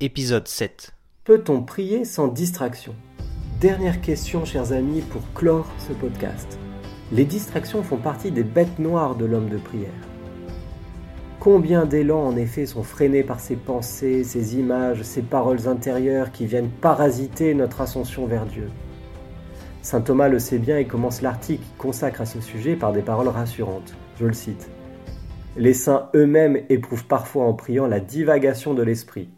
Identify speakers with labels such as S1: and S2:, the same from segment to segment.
S1: épisode 7.
S2: Peut-on prier sans distraction? Dernière question, chers amis, pour clore ce podcast. Les distractions font partie des bêtes noires de l'homme de prière. Combien d'élans en effet sont freinés par ces pensées, ces images, ces paroles intérieures qui viennent parasiter notre ascension vers Dieu? Saint Thomas le sait bien et commence l'article qu'il consacre à ce sujet par des paroles rassurantes. Je le cite. Les saints eux-mêmes éprouvent parfois en priant la divagation de l'esprit.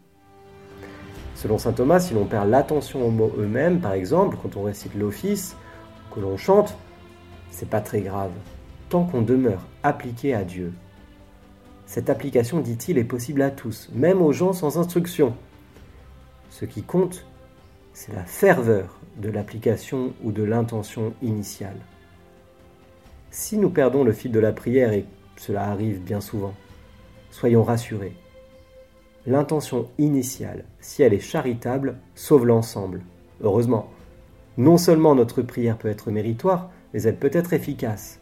S2: Selon saint Thomas, si l'on perd l'attention aux mots eux-mêmes, par exemple, quand on récite l'office, que l'on chante, c'est pas très grave, tant qu'on demeure appliqué à Dieu. Cette application, dit-il, est possible à tous, même aux gens sans instruction. Ce qui compte, c'est la ferveur de l'application ou de l'intention initiale. Si nous perdons le fil de la prière, et cela arrive bien souvent, soyons rassurés. L'intention initiale, si elle est charitable, sauve l'ensemble. Heureusement, non seulement notre prière peut être méritoire, mais elle peut être efficace.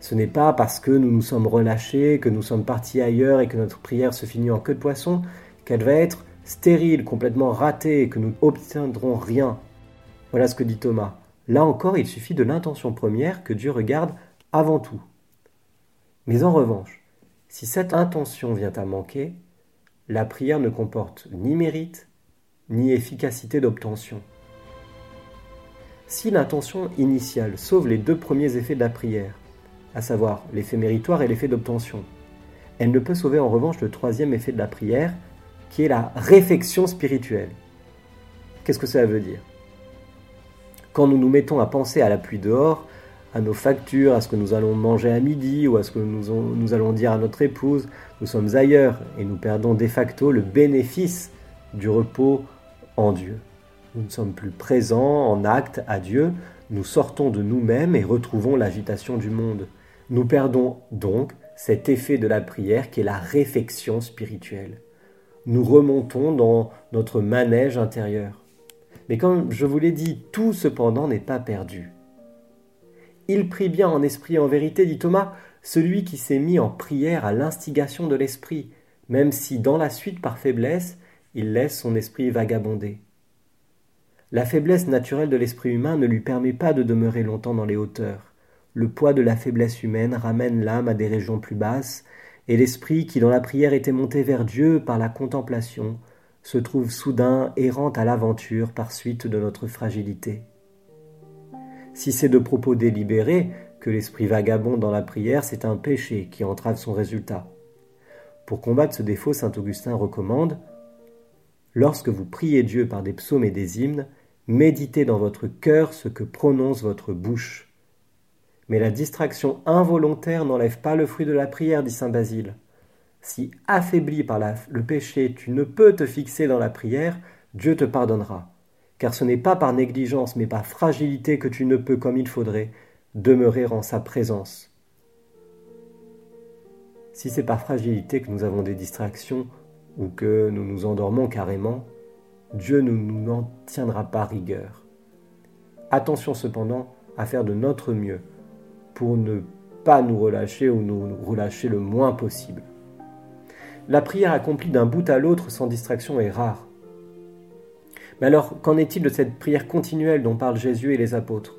S2: Ce n'est pas parce que nous nous sommes relâchés, que nous sommes partis ailleurs et que notre prière se finit en queue de poisson, qu'elle va être stérile, complètement ratée, et que nous n'obtiendrons rien. Voilà ce que dit Thomas. Là encore, il suffit de l'intention première que Dieu regarde avant tout. Mais en revanche, si cette intention vient à manquer, la prière ne comporte ni mérite, ni efficacité d'obtention. Si l'intention initiale sauve les deux premiers effets de la prière, à savoir l'effet méritoire et l'effet d'obtention, elle ne peut sauver en revanche le troisième effet de la prière, qui est la réflexion spirituelle. Qu'est-ce que cela veut dire? Quand nous nous mettons à penser à la pluie dehors, à nos factures, à ce que nous allons manger à midi ou à ce que nous, allons dire à notre épouse, nous sommes ailleurs et nous perdons de facto le bénéfice du repos en Dieu. Nous ne sommes plus présents en acte à Dieu, nous sortons de nous-mêmes et retrouvons l'agitation du monde. Nous perdons donc cet effet de la prière qui est la réflexion spirituelle. Nous remontons dans notre manège intérieur. Mais comme je vous l'ai dit, tout cependant n'est pas perdu. Il prie bien en esprit en vérité, dit Thomas, celui qui s'est mis en prière à l'instigation de l'esprit, même si dans la suite par faiblesse, il laisse son esprit vagabonder. La faiblesse naturelle de l'esprit humain ne lui permet pas de demeurer longtemps dans les hauteurs. Le poids de la faiblesse humaine ramène l'âme à des régions plus basses, et l'esprit qui dans la prière était monté vers Dieu par la contemplation, se trouve soudain errant à l'aventure par suite de notre fragilité. Si c'est de propos délibérés que l'esprit vagabonde dans la prière, c'est un péché qui entrave son résultat. Pour combattre ce défaut, saint Augustin recommande Lorsque vous priez Dieu par des psaumes et des hymnes, méditez dans votre cœur ce que prononce votre bouche. Mais la distraction involontaire n'enlève pas le fruit de la prière, dit saint Basile. Si affaibli par le péché, tu ne peux te fixer dans la prière, Dieu te pardonnera car ce n'est pas par négligence, mais par fragilité que tu ne peux, comme il faudrait, demeurer en sa présence. Si c'est par fragilité que nous avons des distractions ou que nous nous endormons carrément, Dieu ne nous en tiendra pas rigueur. Attention cependant à faire de notre mieux pour ne pas nous relâcher ou nous relâcher le moins possible. La prière accomplie d'un bout à l'autre sans distraction est rare. Mais alors, qu'en est-il de cette prière continuelle dont parlent Jésus et les apôtres?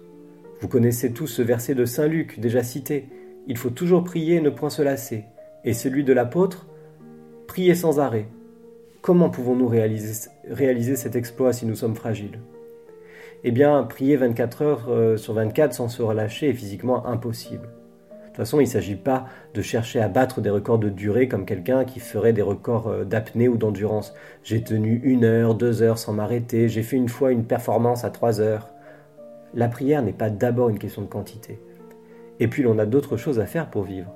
S2: Vous connaissez tous ce verset de Saint Luc, déjà cité. Il faut toujours prier et ne point se lasser. Et celui de l'apôtre? Prier sans arrêt. Comment pouvons-nous réaliser, réaliser, cet exploit si nous sommes fragiles? Eh bien, prier 24 heures euh, sur 24 sans se relâcher est physiquement impossible. De toute façon, il ne s'agit pas de chercher à battre des records de durée comme quelqu'un qui ferait des records euh, d'apnée ou d'endurance. J'ai tenu une heure, deux heures sans m'arrêter, j'ai fait une fois une performance à trois heures. La prière n'est pas d'abord une question de quantité. Et puis l'on a d'autres choses à faire pour vivre.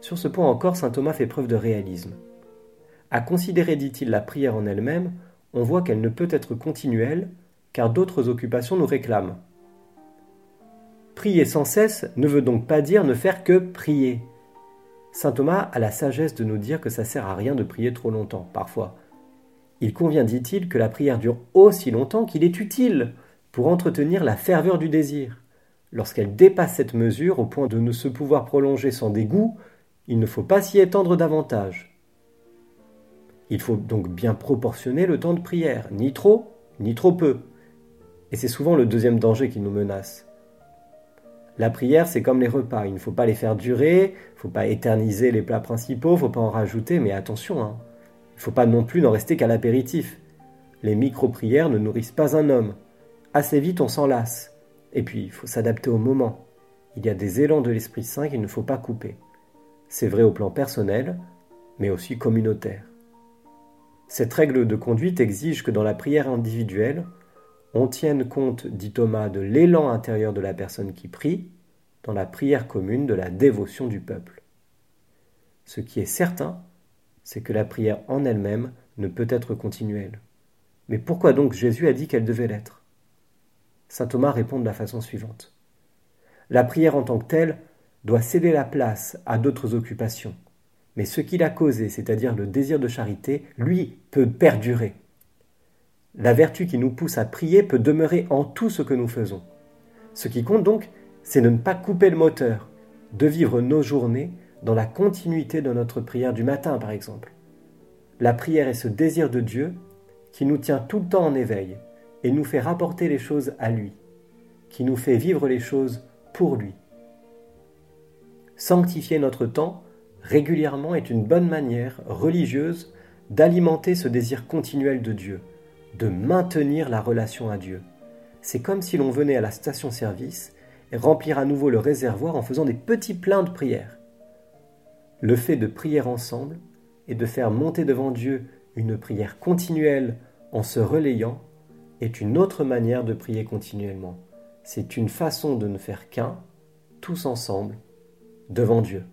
S2: Sur ce point encore, saint Thomas fait preuve de réalisme. À considérer, dit-il, la prière en elle-même, on voit qu'elle ne peut être continuelle, car d'autres occupations nous réclament. Prier sans cesse ne veut donc pas dire ne faire que prier. Saint Thomas a la sagesse de nous dire que ça sert à rien de prier trop longtemps, parfois. Il convient, dit-il, que la prière dure aussi longtemps qu'il est utile pour entretenir la ferveur du désir. Lorsqu'elle dépasse cette mesure au point de ne se pouvoir prolonger sans dégoût, il ne faut pas s'y étendre davantage. Il faut donc bien proportionner le temps de prière, ni trop, ni trop peu. Et c'est souvent le deuxième danger qui nous menace. La prière, c'est comme les repas, il ne faut pas les faire durer, il ne faut pas éterniser les plats principaux, il ne faut pas en rajouter, mais attention, hein. il ne faut pas non plus n'en rester qu'à l'apéritif. Les micro-prières ne nourrissent pas un homme. Assez vite, on s'en lasse. Et puis, il faut s'adapter au moment. Il y a des élans de l'Esprit Saint qu'il ne faut pas couper. C'est vrai au plan personnel, mais aussi communautaire. Cette règle de conduite exige que dans la prière individuelle, on tienne compte, dit Thomas, de l'élan intérieur de la personne qui prie, dans la prière commune de la dévotion du peuple. Ce qui est certain, c'est que la prière en elle-même ne peut être continuelle. Mais pourquoi donc Jésus a dit qu'elle devait l'être? Saint Thomas répond de la façon suivante. La prière en tant que telle doit céder la place à d'autres occupations. Mais ce qui l'a causé, c'est-à-dire le désir de charité, lui, peut perdurer. La vertu qui nous pousse à prier peut demeurer en tout ce que nous faisons. Ce qui compte donc, c'est de ne pas couper le moteur, de vivre nos journées dans la continuité de notre prière du matin, par exemple. La prière est ce désir de Dieu qui nous tient tout le temps en éveil et nous fait rapporter les choses à lui, qui nous fait vivre les choses pour lui. Sanctifier notre temps régulièrement est une bonne manière religieuse d'alimenter ce désir continuel de Dieu de maintenir la relation à Dieu. C'est comme si l'on venait à la station-service et remplir à nouveau le réservoir en faisant des petits pleins de prières. Le fait de prier ensemble et de faire monter devant Dieu une prière continuelle en se relayant est une autre manière de prier continuellement. C'est une façon de ne faire qu'un, tous ensemble, devant Dieu.